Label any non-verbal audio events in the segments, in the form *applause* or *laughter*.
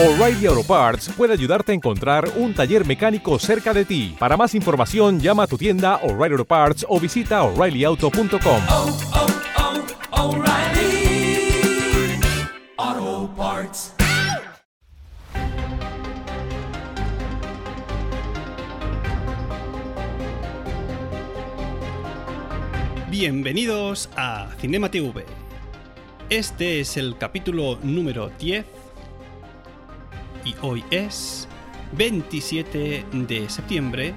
O'Reilly Auto Parts puede ayudarte a encontrar un taller mecánico cerca de ti. Para más información, llama a tu tienda O'Reilly Auto Parts o visita oreillyauto.com. oh, oh, Parts. Bienvenidos a Cinema TV. Este es el capítulo número 10 y hoy es 27 de septiembre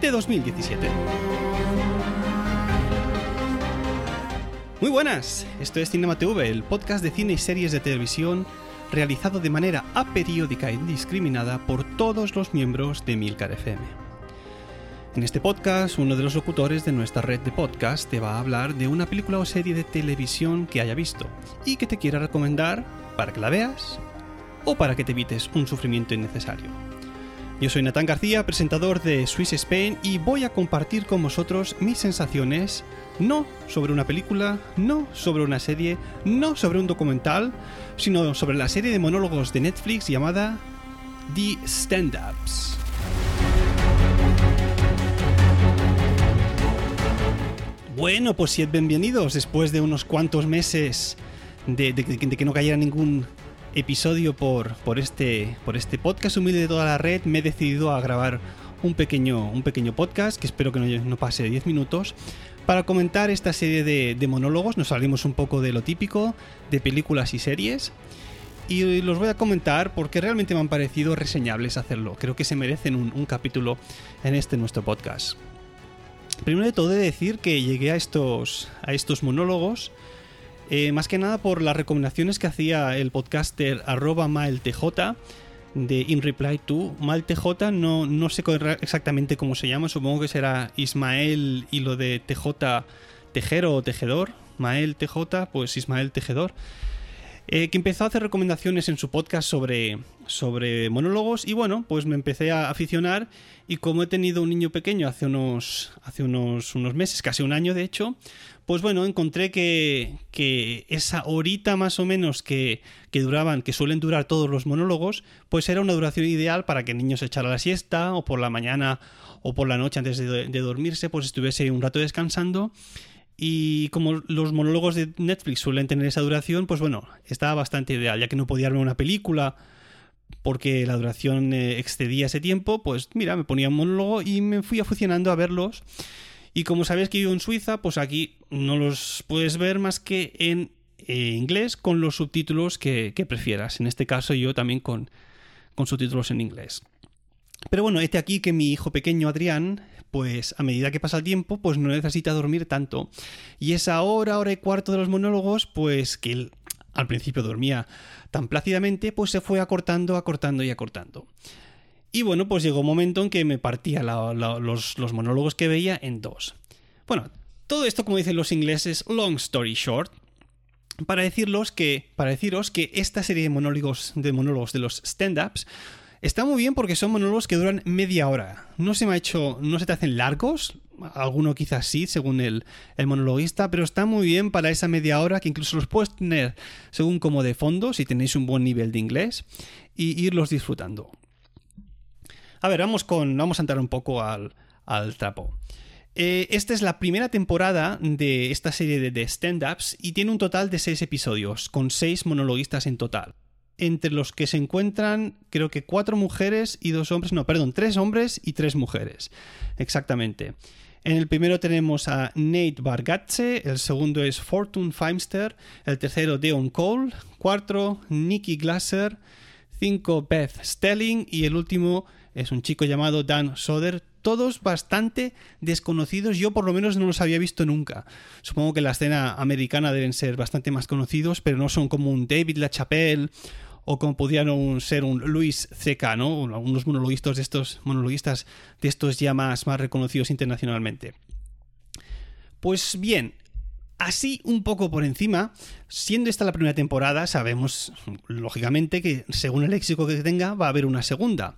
de 2017. Muy buenas, esto es Cinema TV, el podcast de cine y series de televisión realizado de manera aperiódica e indiscriminada por todos los miembros de Milcar FM. En este podcast, uno de los locutores de nuestra red de podcast te va a hablar de una película o serie de televisión que haya visto y que te quiera recomendar para que la veas o para que te evites un sufrimiento innecesario. Yo soy Natán García, presentador de Swiss Spain y voy a compartir con vosotros mis sensaciones no sobre una película, no sobre una serie, no sobre un documental, sino sobre la serie de monólogos de Netflix llamada The Stand-Ups. Bueno, pues bienvenidos después de unos cuantos meses de que no cayera ningún episodio por, por, este, por este podcast humilde de toda la red. Me he decidido a grabar un pequeño, un pequeño podcast que espero que no, no pase de 10 minutos para comentar esta serie de, monólogos. Nos salimos un poco de lo típico de películas y series. Y los voy a comentar porque realmente me han parecido reseñables hacerlo. Creo que se merecen un, un capítulo en este nuestro podcast. Primero de todo he de decir que llegué a estos, a estos monólogos eh, más que nada por las recomendaciones que hacía el podcaster arroba maeltj de In Reply to. MaelTJ no, no sé exactamente cómo se llama, supongo que será Ismael y lo de TJ Tejero o Tejedor. Mael TJ, pues Ismael Tejedor. Eh, que empezó a hacer recomendaciones en su podcast sobre, sobre monólogos y bueno, pues me empecé a aficionar y como he tenido un niño pequeño hace unos, hace unos, unos meses, casi un año de hecho, pues bueno, encontré que, que esa horita más o menos que, que duraban, que suelen durar todos los monólogos, pues era una duración ideal para que el niño se echara la siesta o por la mañana o por la noche antes de, dormirse, pues estuviese un rato descansando y como los monólogos de Netflix suelen tener esa duración, pues bueno, estaba bastante ideal, ya que no podía verme una película porque la duración eh, excedía ese tiempo, pues mira, me ponía un monólogo y me fui aficionando a verlos. Y como sabéis que vivo en Suiza, pues aquí no los puedes ver más que en eh, inglés con los subtítulos que, prefieras. En este caso yo también con, con subtítulos en inglés. Pero bueno, este aquí que mi hijo pequeño Adrián, pues a medida que pasa el tiempo, pues no necesita dormir tanto. Y esa hora, hora y cuarto de los monólogos, pues que él al principio dormía tan plácidamente, pues se fue acortando, acortando y acortando. Y bueno, pues llegó un momento en que me partía los monólogos que veía en dos. Bueno, todo esto, como dicen los ingleses, long story short, para decirlos que, para deciros que esta serie de monólogos, de monólogos de los stand-ups está muy bien porque son monólogos que duran media hora. No se me ha hecho, no se te hacen largos, alguno quizás sí, según el, el monologuista, pero está muy bien para esa media hora que incluso los puedes tener según como de fondo, si tenéis un buen nivel de inglés, y irlos disfrutando. A ver, vamos con. Vamos a entrar un poco al, al trapo. Eh, esta es la primera temporada de esta serie de, stand-ups y tiene un total de seis episodios, con seis monologuistas en total. Entre los que se encuentran, creo que cuatro mujeres y dos hombres, no, perdón, tres hombres y tres mujeres. Exactamente. En el primero tenemos a Nate Bargatze, el segundo es Fortune Feimster, el tercero Deon Cole, cuatro Nikki Glasser, cinco Beth Stelling y el último es un chico llamado Dan Soder, todos bastante desconocidos, yo por lo menos no los había visto nunca. Supongo que en la escena americana deben ser bastante más conocidos, pero no son como un David LaChapelle o como pudieran ser un Luis C.K., ¿no? Algunos monologuistas de estos, monologuistas de estos ya más, más reconocidos internacionalmente. Pues bien, Así, un poco por encima, siendo esta la primera temporada, sabemos, lógicamente, que según el léxico que tenga, va a haber una segunda.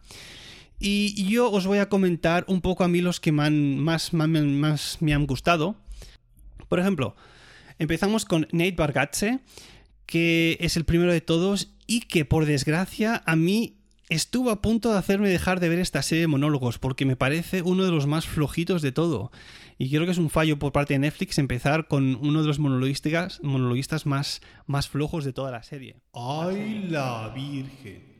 Y yo os voy a comentar un poco a mí los que más, más me han gustado. Por ejemplo, empezamos con Nate Bargatze, que es el primero de todos y que por desgracia a mí estuvo a punto de hacerme dejar de ver esta serie de monólogos porque me parece uno de los más flojitos de todo. Y creo que es un fallo por parte de Netflix empezar con uno de los monologuistas, monologuistas más, más flojos de toda la serie. ¡Ay, la Virgen!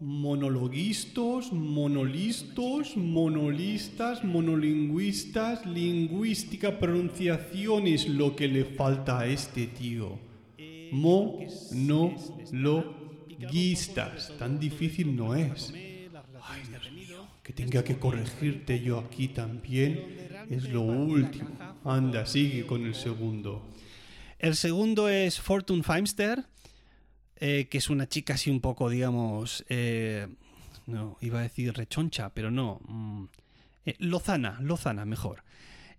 Monologuistas, monolistos, monolistas, monolingüistas, lingüística, pronunciación es lo que le falta a este tío. Mo, no, lo, guistas. Tan difícil no es. Que tenga que corregirte yo aquí también es lo último. Anda, sigue con el segundo. El segundo es Fortune Feimster eh, que es una chica así un poco, digamos, eh, no, iba a decir rechoncha, pero no, mm, eh, lozana, lozana mejor.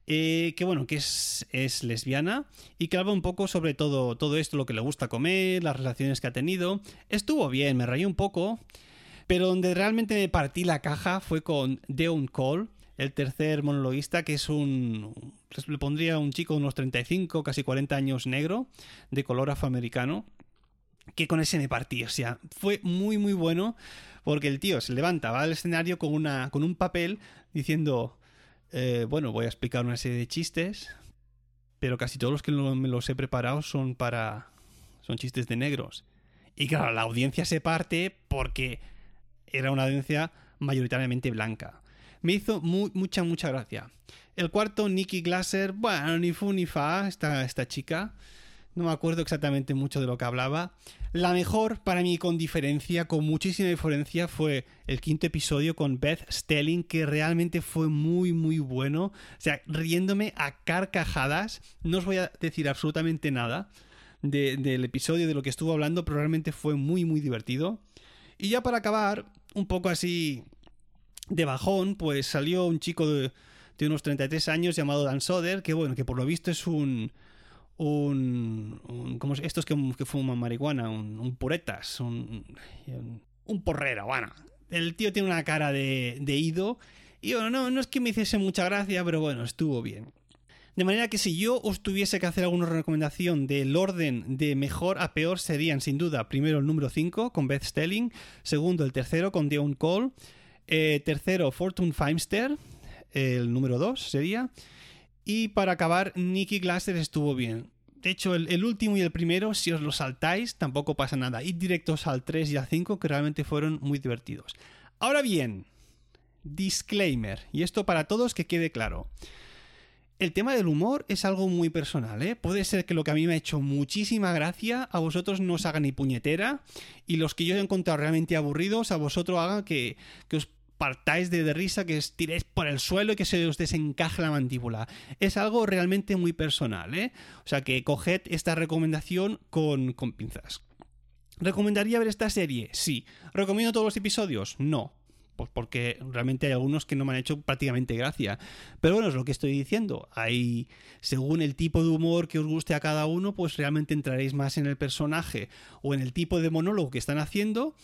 Que bueno, que es, es, lesbiana y que habla un poco sobre todo, todo esto, lo que le gusta comer, las relaciones que ha tenido. Estuvo bien, me rayé un poco, pero donde realmente me partí la caja fue con Deon Cole, el tercer monologuista, que es un. Le pondría un chico de unos 35, casi 40 años negro, de color afroamericano que con ese me partí. O sea, fue muy, muy bueno porque el tío se levanta, va al escenario con, una, con un papel diciendo, eh, bueno, voy a explicar una serie de chistes, pero casi todos los que me los he preparado son para... son chistes de negros. Y claro, la audiencia se parte porque era una audiencia mayoritariamente blanca. Me hizo mucha, mucha gracia. El cuarto, Nicky Glasser, bueno, ni fu ni fa, esta, esta chica. No me acuerdo exactamente mucho de lo que hablaba. La mejor, para mí, con diferencia, con muchísima diferencia, fue el quinto episodio con Beth Stelling, que realmente fue muy, muy bueno. O sea, riéndome a carcajadas. No os voy a decir absolutamente nada del episodio, de lo que estuvo hablando, pero realmente fue muy, muy divertido. Y ya para acabar, un poco así de bajón, pues salió un chico de, de unos 33 años llamado Dan Soder, que bueno, que por lo visto es un un, un estos que, que, fuman marihuana, un, puretas, un, un, porrero, bueno. El tío tiene una cara de, de ido y bueno, no, no es que me hiciese mucha gracia, pero bueno, estuvo bien. De manera que si yo os tuviese que hacer alguna recomendación del orden de mejor a peor serían sin duda primero el número 5 con Beth Stelling, segundo el tercero con Dion Cole, eh, tercero Fortune Feimster, el número 2 sería, y para acabar, Nicky Glasser estuvo bien. De hecho, el, último y el primero, si os lo saltáis, tampoco pasa nada. Id directos al 3 y al 5, que realmente fueron muy divertidos. Ahora bien, disclaimer, y esto para todos que quede claro. El tema del humor es algo muy personal, ¿eh? Puede ser que lo que a mí me ha hecho muchísima gracia a vosotros no os haga ni puñetera y los que yo he encontrado realmente aburridos a vosotros hagan que, que os partáis de, risa, que os tiréis por el suelo y que se os desencaje la mandíbula. Es algo realmente muy personal, ¿eh? O sea que coged esta recomendación con, con pinzas. ¿Recomendaría ver esta serie? Sí. ¿Recomiendo todos los episodios? No. Pues porque realmente hay algunos que no me han hecho prácticamente gracia. Pero bueno, es lo que estoy diciendo. Hay, según el tipo de humor que os guste a cada uno, pues realmente entraréis más en el personaje o en el tipo de monólogo que están haciendo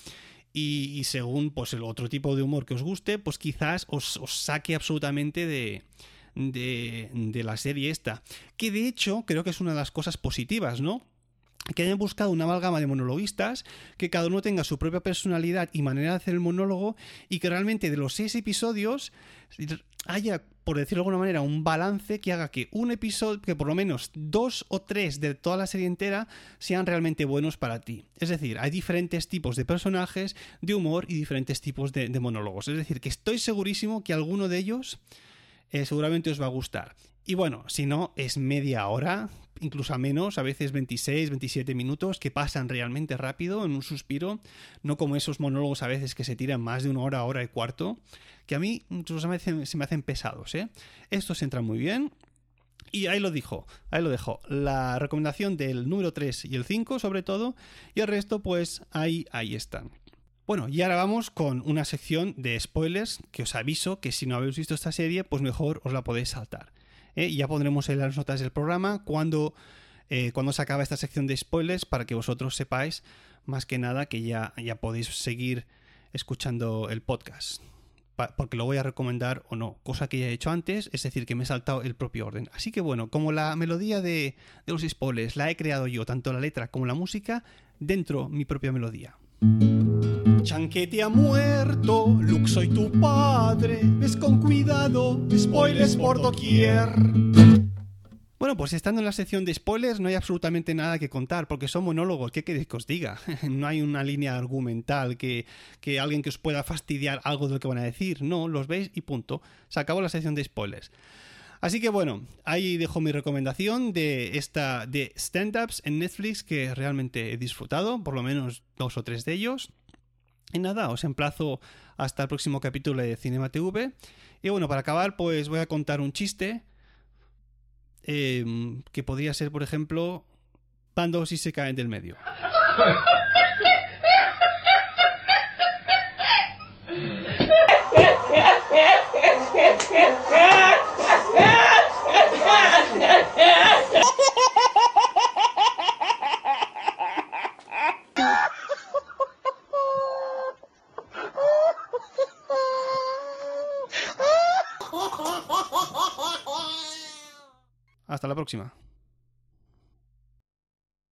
y, según pues el otro tipo de humor que os guste, pues quizás os, saque absolutamente de, de, de, la serie esta. Que de hecho creo que es una de las cosas positivas, ¿no? Que hayan buscado una amalgama de monologuistas, que cada uno tenga su propia personalidad y manera de hacer el monólogo, y que realmente de los seis episodios haya, por decirlo de alguna manera, un balance que haga que un episodio, que por lo menos dos o tres de toda la serie entera sean realmente buenos para ti. Es decir, hay diferentes tipos de personajes, de humor y diferentes tipos de, monólogos. Es decir, que estoy segurísimo que alguno de ellos eh, seguramente os va a gustar. Y bueno, si no, es media hora, incluso a menos, a veces 26, 27 minutos, que pasan realmente rápido en un suspiro, no como esos monólogos a veces que se tiran más de una hora, hora y cuarto, que a mí incluso se me hacen pesados. ¿eh? Estos entran muy bien. Y ahí lo dijo, ahí lo dejo. La recomendación del número 3 y el 5 sobre todo, y el resto pues ahí, ahí están. Bueno, y ahora vamos con una sección de spoilers que os aviso que si no habéis visto esta serie, pues mejor os la podéis saltar. ¿eh? ya pondremos en las notas del programa cuando, eh, cuando se acaba esta sección de spoilers para que vosotros sepáis más que nada que ya, ya podéis seguir escuchando el podcast porque lo voy a recomendar o no, cosa que ya he hecho antes, es decir, que me he saltado el propio orden. Así que bueno, como la melodía de, de los spoilers la he creado yo, tanto la letra como la música, dentro mi propia melodía. Chanquete ha muerto, Luke soy tu padre, ves con cuidado, spoilers por doquier. Bueno, pues estando en la sección de spoilers no hay absolutamente nada que contar, porque son monólogos, ¿qué queréis que os diga? *laughs* no hay una línea argumental que, que alguien que os pueda fastidiar algo de lo que van a decir, no, los veis y punto. Se acabó la sección de spoilers. Así que bueno, ahí dejo mi recomendación de esta de stand-ups en Netflix que realmente he disfrutado, por lo menos dos o tres de ellos. Y nada, os emplazo hasta el próximo capítulo de Cinema TV. Y bueno, para acabar, pues voy a contar un chiste. eh, que podría ser, por ejemplo, Pando si se caen del medio. *laughs* próxima.